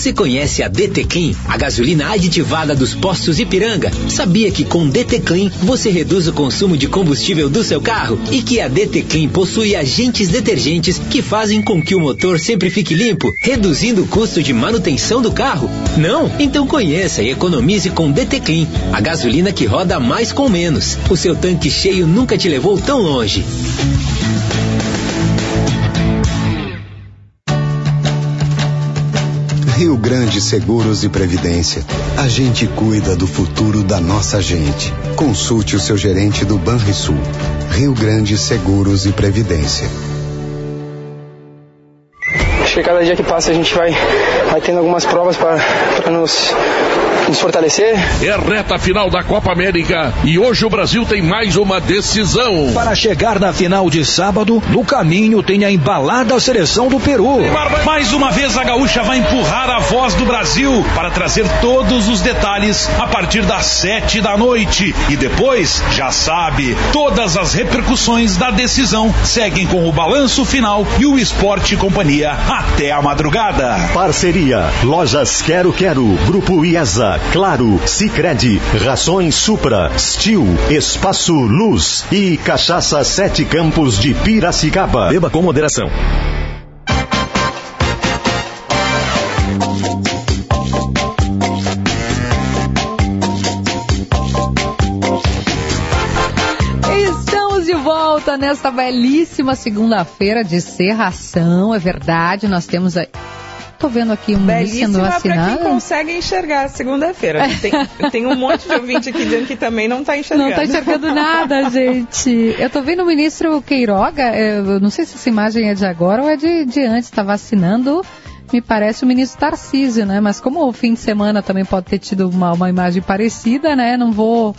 Você conhece a DT a gasolina aditivada dos postos Ipiranga? Sabia que com DT você reduz o consumo de combustível do seu carro e que a DT possui agentes detergentes que fazem com que o motor sempre fique limpo, reduzindo o custo de manutenção do carro? Não? Então conheça e economize com DT a gasolina que roda mais com menos. O seu tanque cheio nunca te levou tão longe. Grande Seguros e Previdência. A gente cuida do futuro da nossa gente. Consulte o seu gerente do Banrisul. Rio Grande Seguros e Previdência. Acho que cada dia que passa a gente vai, vai tendo algumas provas para nos, nos fortalecer. É a reta final da Copa América e hoje o Brasil tem mais uma decisão. Para chegar na final de sábado, no caminho tem a embalada seleção do Peru. Mais uma vez a gaúcha vai empurrar a voz do Brasil para trazer todos os detalhes a partir das sete da noite. E depois, já sabe, todas as repercussões da decisão seguem com o balanço final e o Esporte Companhia até a madrugada. Parceria Lojas Quero Quero, Grupo IESA, Claro, Sicredi, Rações Supra, Stil, Espaço Luz e Cachaça Sete Campos de Piracicaba. Beba com moderação. Estamos de volta nesta belíssima segunda-feira de serração, é verdade, nós temos aí... Tô vendo aqui um sendo Belíssima vacinado. para quem consegue enxergar segunda-feira. Tem, tem um monte de ouvinte aqui dizendo que também não está enxergando. Não tá enxergando nada, gente. Eu tô vendo o ministro Queiroga, eu não sei se essa imagem é de agora ou é de, de antes, tá vacinando, me parece o ministro Tarcísio, né? Mas como o fim de semana também pode ter tido uma, uma imagem parecida, né? Não vou,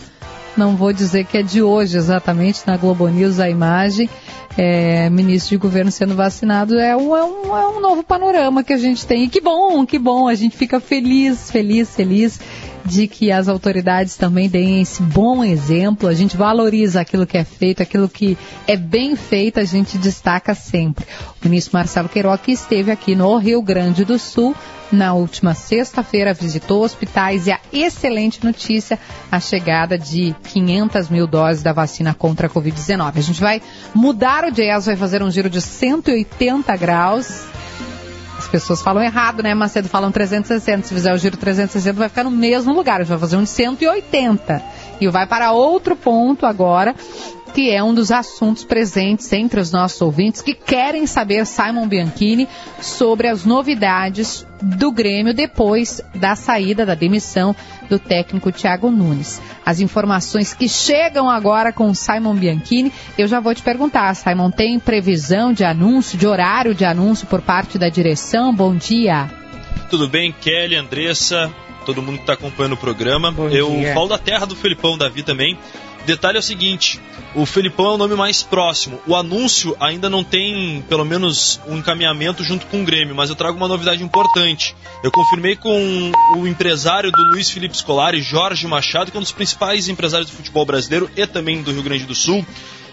não vou dizer que é de hoje exatamente, na Globo News a imagem. É, ministro de governo sendo vacinado é um, é, um, é um novo panorama que a gente tem. E que bom, que bom, a gente fica feliz, feliz, feliz de que as autoridades também deem esse bom exemplo. A gente valoriza aquilo que é feito, aquilo que é bem feito, a gente destaca sempre. O ministro Marcelo Queiroga esteve aqui no Rio Grande do Sul na última sexta-feira, visitou hospitais e a excelente notícia, a chegada de 500 mil doses da vacina contra a Covid-19. A gente vai mudar o jazz, vai fazer um giro de 180 graus as pessoas falam errado, né? Macedo falam 360. Se fizer o giro 360, vai ficar no mesmo lugar. Gente vai fazer um de 180. E vai para outro ponto agora, que é um dos assuntos presentes entre os nossos ouvintes que querem saber, Simon Bianchini, sobre as novidades do Grêmio depois da saída da demissão do técnico Thiago Nunes. As informações que chegam agora com Simon Bianchini, eu já vou te perguntar, Simon, tem previsão de anúncio, de horário de anúncio por parte da direção? Bom dia. Tudo bem, Kelly, Andressa, todo mundo que está acompanhando o programa. Bom eu dia. falo da terra do Felipão Davi também. Detalhe é o seguinte: o Felipão é o nome mais próximo. O anúncio ainda não tem, pelo menos, um encaminhamento junto com o Grêmio, mas eu trago uma novidade importante. Eu confirmei com o empresário do Luiz Felipe Scolari, Jorge Machado, que é um dos principais empresários do futebol brasileiro e também do Rio Grande do Sul.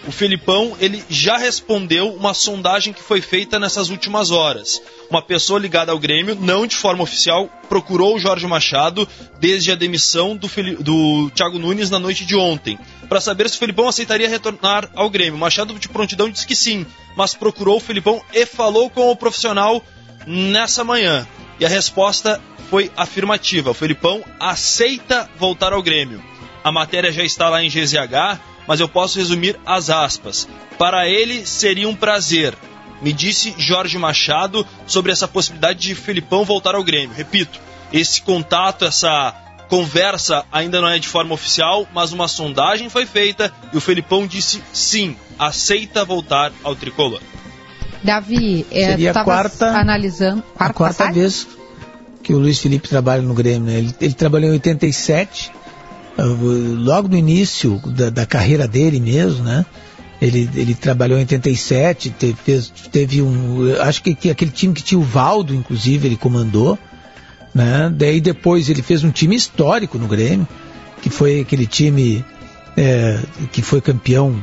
O Felipão, ele já respondeu uma sondagem que foi feita nessas últimas horas. Uma pessoa ligada ao Grêmio, não de forma oficial, procurou o Jorge Machado desde a demissão do, do Thiago Nunes na noite de ontem, para saber se o Felipão aceitaria retornar ao Grêmio. Machado de prontidão disse que sim, mas procurou o Felipão e falou com o profissional nessa manhã. E a resposta foi afirmativa. O Felipão aceita voltar ao Grêmio. A matéria já está lá em GZH mas eu posso resumir as aspas. Para ele seria um prazer, me disse Jorge Machado sobre essa possibilidade de Felipão voltar ao Grêmio. Repito, esse contato, essa conversa ainda não é de forma oficial, mas uma sondagem foi feita e o Felipão disse sim, aceita voltar ao tricolor. Davi, é, Seria a quarta, analisando quarta a quarta passagem? vez que o Luiz Felipe trabalha no Grêmio. Né? Ele, ele trabalhou em 87, logo no início da, da, carreira dele mesmo, né? Ele, ele trabalhou em 87, teve, fez, teve um. Acho que, que, aquele time que tinha o Valdo, inclusive, ele comandou. Né? Daí depois ele fez um time histórico no Grêmio, que foi aquele time é, que foi campeão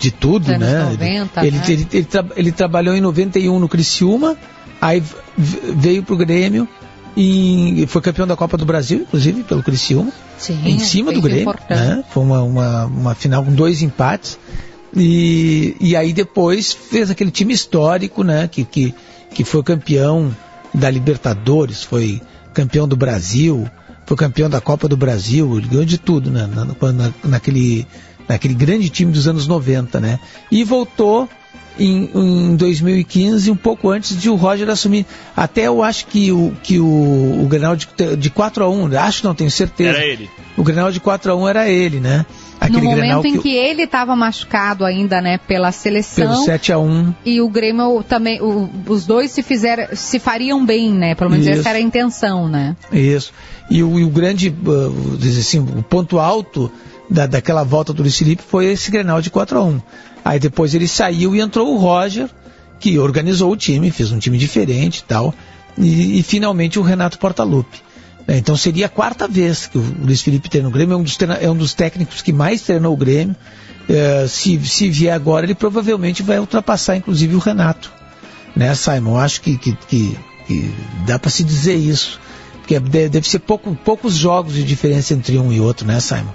de, tudo, Anos né? 90, ele, né? Ele, ele, ele, tra, ele, trabalhou em 91 no Criciúma, aí veio pro Grêmio e foi campeão da Copa do Brasil, inclusive, pelo Criciúma. Sim, em cima do Grêmio. Né? Foi uma, uma, uma, final com dois empates. E, e aí depois fez aquele time histórico, né? Que, que, que foi campeão da Libertadores, foi campeão do Brasil, foi campeão da Copa do Brasil, ele ganhou de tudo né? na, na, naquele, naquele grande time dos anos 90, né? E voltou em, em 2015, um pouco antes de o Roger assumir. Até eu acho que o, que o, o Grenal de, de 4 a 1 acho que não tenho certeza. Era ele. O Grenal de 4 a 1 era ele, né? Aquele no momento em que, que ele estava machucado ainda, né, pela seleção. Pelo 7 a 1 E o Grêmio também, o, os dois se fizeram, se fariam bem, né? Pelo menos Isso. essa era a intenção, né? Isso. E o, e o grande, uh, assim, o ponto alto da, daquela volta do Luiz Felipe foi esse Grenal de 4 a 1 Aí depois ele saiu e entrou o Roger, que organizou o time, fez um time diferente e tal. E, finalmente o Renato Portaluppi. É, então seria a quarta vez que o Luiz Felipe treina o Grêmio, é um dos, é um dos técnicos que mais treinou o Grêmio. É, se, se vier agora, ele provavelmente vai ultrapassar inclusive o Renato. Né, Simon? Acho que, que, que, que dá para se dizer isso. Porque deve ser pouco, poucos jogos de diferença entre um e outro, né, Simon?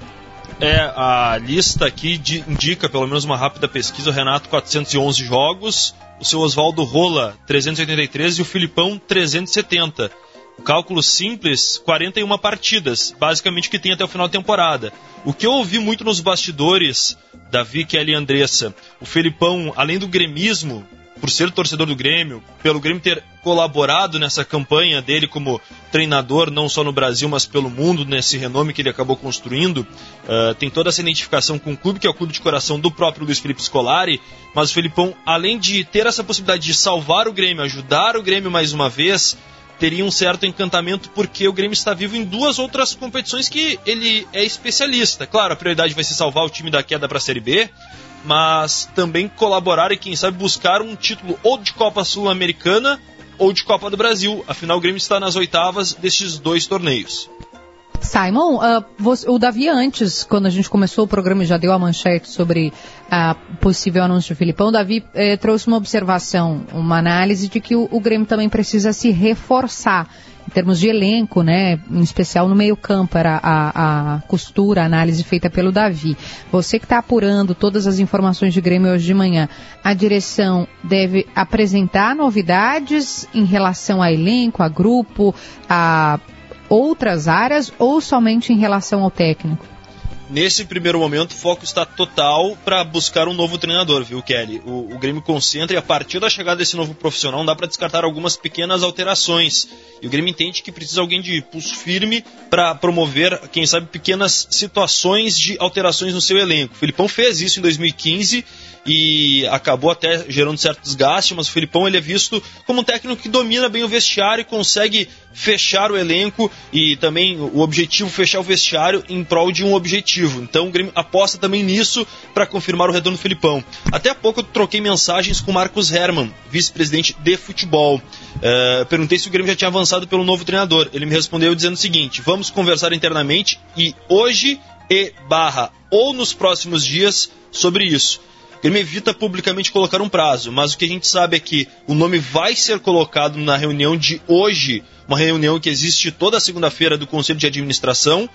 É, a lista aqui de, indica, pelo menos uma rápida pesquisa, o Renato 411 jogos, o seu Oswaldo Rola 383 e o Filipão 370. O cálculo simples, 41 partidas, basicamente que tem até o final da temporada. O que eu ouvi muito nos bastidores, Davi, Kelly e Andressa, o Felipão, além do gremismo, por ser torcedor do Grêmio, pelo Grêmio ter colaborado nessa campanha dele como treinador, não só no Brasil, mas pelo mundo, nesse renome que ele acabou construindo. Uh, tem toda essa identificação com o clube, que é o clube de coração do próprio Luiz Felipe Scolari. Mas o Felipão, além de ter essa possibilidade de salvar o Grêmio, ajudar o Grêmio mais uma vez, teria um certo encantamento porque o Grêmio está vivo em duas outras competições que ele é especialista. Claro, a prioridade vai ser salvar o time da queda para a Série B, mas também colaborar e, quem sabe, buscar um título ou de Copa Sul-Americana ou de Copa do Brasil. Afinal, o Grêmio está nas oitavas destes dois torneios. Simon, uh, você, o Davi antes, quando a gente começou o programa, já deu a manchete sobre a possível anúncio do Filipão. O Davi eh, trouxe uma observação, uma análise de que o, o Grêmio também precisa se reforçar em termos de elenco, né, em especial no meio-campo, era a, a, costura, a análise feita pelo Davi. Você que está apurando todas as informações de Grêmio hoje de manhã, a direção deve apresentar novidades em relação a elenco, a grupo, a outras áreas ou somente em relação ao técnico? Nesse primeiro momento, o foco está total para buscar um novo treinador, viu, Kelly? O, o, Grêmio concentra e a partir da chegada desse novo profissional, dá para descartar algumas pequenas alterações. E o Grêmio entende que precisa alguém de pulso firme para promover, quem sabe, pequenas situações de alterações no seu elenco. O Filipão fez isso em 2015 e acabou até gerando certo desgaste, mas o Filipão ele é visto como um técnico que domina bem o vestiário e consegue fechar o elenco e também o objetivo fechar o vestiário em prol de um objetivo. Então o Grêmio aposta também nisso para confirmar o retorno do Filipão. Até há pouco eu troquei mensagens com Marcos Herman, vice-presidente de futebol. Uh, perguntei se o Grêmio já tinha avançado pelo novo treinador. Ele me respondeu dizendo o seguinte: vamos conversar internamente e hoje e barra ou nos próximos dias sobre isso. Grêmio evita publicamente colocar um prazo, mas o que a gente sabe é que o nome vai ser colocado na reunião de hoje, uma reunião que existe toda segunda-feira do Conselho de Administração,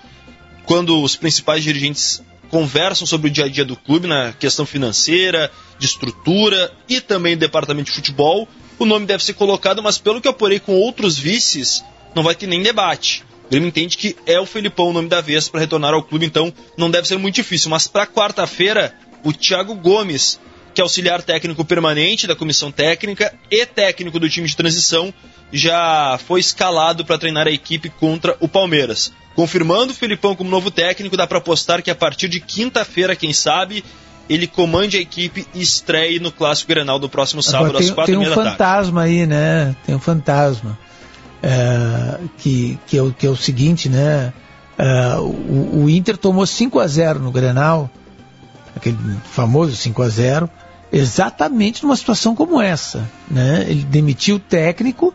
quando os principais dirigentes conversam sobre o dia a dia do clube na questão financeira, de estrutura e também do departamento de futebol. O nome deve ser colocado, mas pelo que eu apurei com outros vices, não vai ter nem debate. O Grêmio entende que é o Felipão o nome da vez para retornar ao clube, então não deve ser muito difícil. Mas para quarta-feira, o Thiago Gomes, que é auxiliar técnico permanente da comissão técnica e técnico do time de transição, já foi escalado para treinar a equipe contra o Palmeiras. Confirmando o Filipão como novo técnico, dá para apostar que a partir de quinta-feira, quem sabe, ele comande a equipe e estreie no Clássico Grenal do próximo sábado Agora, tem, às quatro tem um da tarde. Tem um fantasma aí, né? Tem um fantasma. É, que, que, é o, que é o seguinte, né? É, o, o Inter tomou 5 a 0 no Grenal aquele famoso 5 a 0 exatamente numa situação como essa. Né? Ele demitiu o técnico,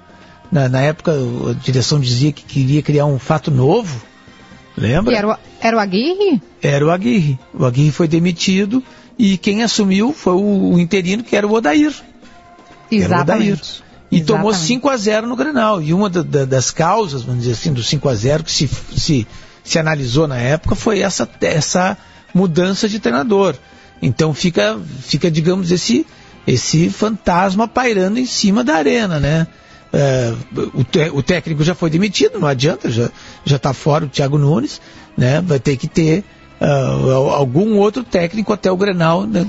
na, na, época a direção dizia que queria criar um fato novo, lembra? E era o, era o Aguirre? Era o Aguirre. O Aguirre foi demitido e quem assumiu foi o, o interino, que era o Odair. Exatamente. Odair. E Exatamente. tomou 5 a 0 no Grenal. E uma da, da, das causas, vamos dizer assim, do 5 a 0 que se, se, se analisou na época foi essa, essa mudança de treinador. Então fica, fica digamos, esse, esse fantasma pairando em cima da arena, né? É, o, o, técnico já foi demitido, não adianta, já está fora o Thiago Nunes, né? Vai ter que ter uh, algum outro técnico até o Grenal, né?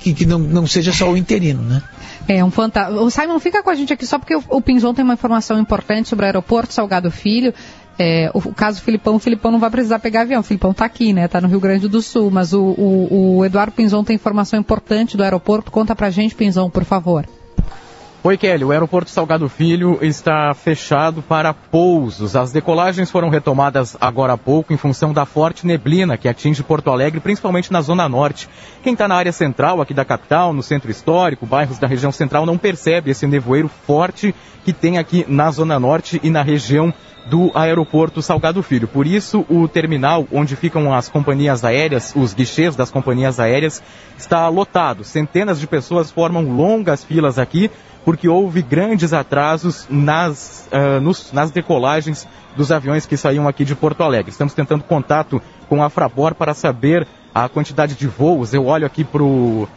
que, que não, não seja só o interino, né? É um fantasma. O Simon fica com a gente aqui só porque o, o Pinzon tem uma informação importante sobre o aeroporto Salgado Filho. É, o, o, caso Filipão, o Filipão não vai precisar pegar avião. O Filipão está aqui, né? Está no Rio Grande do Sul. Mas o, o, o, Eduardo Pinzon tem informação importante do aeroporto. Conta pra gente, Pinzon, por favor. Oi, Kelly. O aeroporto Salgado Filho está fechado para pousos. As decolagens foram retomadas agora há pouco em função da forte neblina que atinge Porto Alegre, principalmente na Zona Norte. Quem está na área central aqui da capital, no centro histórico, bairros da região central, não percebe esse nevoeiro forte que tem aqui na Zona Norte e na região do aeroporto Salgado Filho. Por isso, o terminal onde ficam as companhias aéreas, os guichês das companhias aéreas, está lotado. Centenas de pessoas formam longas filas aqui, porque houve grandes atrasos nas, uh, nos, nas decolagens dos aviões que saíam aqui de Porto Alegre. Estamos tentando contato com a Frabor para saber a quantidade de voos. Eu olho aqui para o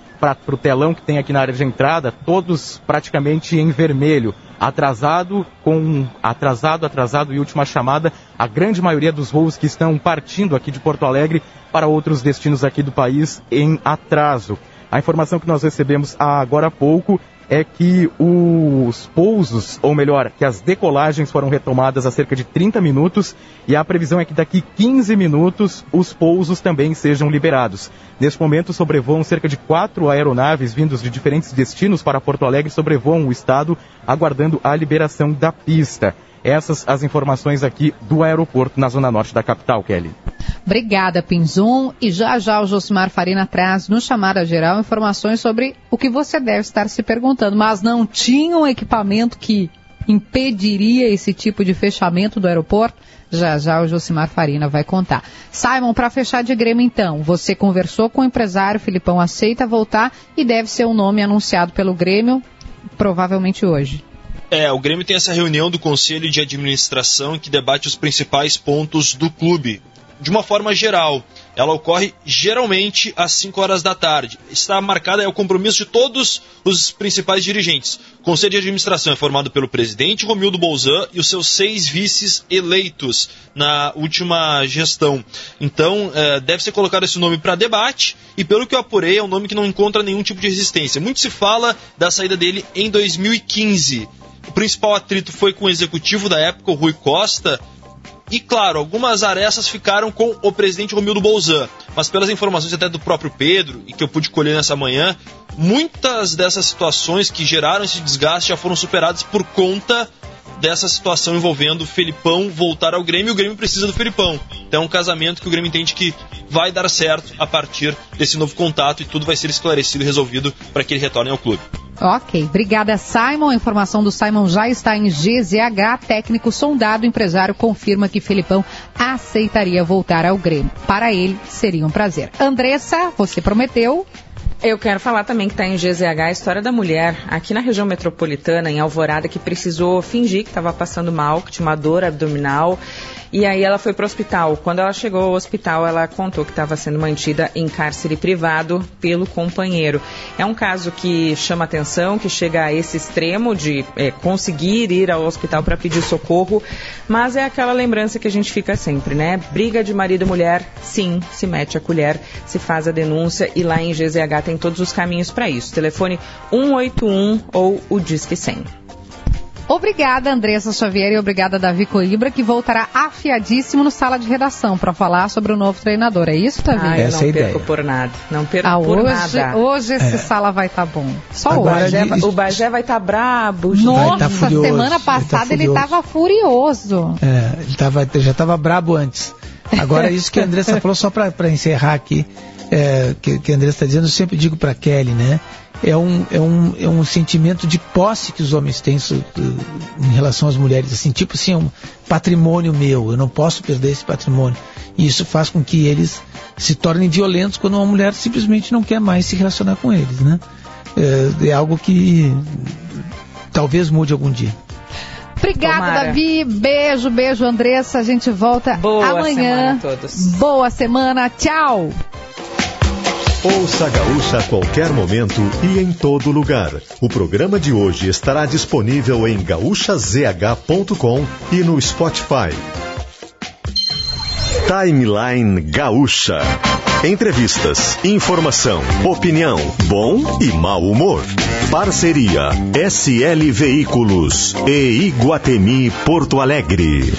telão que tem aqui na área de entrada, todos praticamente em vermelho atrasado com atrasado, atrasado e última chamada, a grande maioria dos voos que estão partindo aqui de Porto Alegre para outros destinos aqui do país em atraso. A informação que nós recebemos agora há pouco é que os pousos, ou melhor, que as decolagens foram retomadas há cerca de 30 minutos e a previsão é que daqui 15 minutos os pousos também sejam liberados. Neste momento sobrevoam cerca de quatro aeronaves vindos de diferentes destinos para Porto Alegre, sobrevoam o estado aguardando a liberação da pista. Essas as informações aqui do aeroporto na zona norte da capital, Kelly. Obrigada, Pinzum. E já já o Josimar Farina traz no Chamada Geral informações sobre o que você deve estar se perguntando, mas não tinha um equipamento que impediria esse tipo de fechamento do aeroporto? Já já o Josimar Farina vai contar. Simon, para fechar de Grêmio então, você conversou com o empresário, Filipão aceita voltar e deve ser o um nome anunciado pelo Grêmio, provavelmente hoje. É, o Grêmio tem essa reunião do Conselho de Administração que debate os principais pontos do clube. De uma forma geral, ela ocorre geralmente às 5 horas da tarde. Está marcada é o compromisso de todos os principais dirigentes. O Conselho de Administração é formado pelo presidente Romildo Bolzan e os seus seis vices eleitos na última gestão. Então, é, deve ser colocado esse nome para debate e, pelo que eu apurei, é um nome que não encontra nenhum tipo de resistência. Muito se fala da saída dele em 2015. O principal atrito foi com o executivo da época, o Rui Costa, e claro, algumas arestas ficaram com o presidente Romildo Bolzan, mas pelas informações até do próprio Pedro e que eu pude colher nessa manhã, muitas dessas situações que geraram esse desgaste já foram superadas por conta dessa situação envolvendo o Felipão voltar ao Grêmio e o Grêmio precisa do Felipão. Então é um casamento que o Grêmio entende que vai dar certo a partir desse novo contato e tudo vai ser esclarecido e resolvido para que ele retorne ao clube. Ok, obrigada Simon. A informação do Simon já está em GZH. Técnico sondado, empresário confirma que Felipão aceitaria voltar ao Grêmio. Para ele seria um prazer. Andressa, você prometeu eu quero falar também que está em GZH a história da mulher aqui na região metropolitana, em Alvorada, que precisou fingir que estava passando mal, que tinha uma dor abdominal e aí ela foi para o hospital. Quando ela chegou ao hospital, ela contou que estava sendo mantida em cárcere privado pelo companheiro. É um caso que chama atenção, que chega a esse extremo de é, conseguir ir ao hospital para pedir socorro, mas é aquela lembrança que a gente fica sempre, né? Briga de marido e mulher, sim, se mete a colher, se faz a denúncia e lá em GZH tem todos os caminhos para isso. Telefone 181 ou o Disque 100. Obrigada, Andressa Xavier, e obrigada, Davi Coimbra, que voltará afiadíssimo no sala de redação para falar sobre o novo treinador. É isso, Davi? Ah, Essa não é perco por nada. Não perco ah, por hoje, nada. Hoje esse é. sala vai estar tá bom. Só Agora, hoje. Ele... O Bagé vai estar tá brabo. Nossa, tá furioso, semana passada ele estava furioso. É, ele tava, já estava brabo antes. Agora, isso que a Andressa falou, só para encerrar aqui, é, que, que a Andressa está dizendo, eu sempre digo para Kelly, né? É um, é, um, é um sentimento de posse que os homens têm em relação às mulheres, assim, tipo assim, é um patrimônio meu, eu não posso perder esse patrimônio. E isso faz com que eles se tornem violentos quando uma mulher simplesmente não quer mais se relacionar com eles, né? É, é algo que talvez mude algum dia. Obrigada, Tomara. Davi. Beijo, beijo, Andressa. A gente volta Boa amanhã. Semana a todos. Boa semana. Tchau. Ouça Gaúcha a qualquer momento e em todo lugar. O programa de hoje estará disponível em gaúchazh.com e no Spotify. Timeline Gaúcha. Entrevistas, informação, opinião, bom e mau humor. Parceria SL Veículos e Iguatemi Porto Alegre.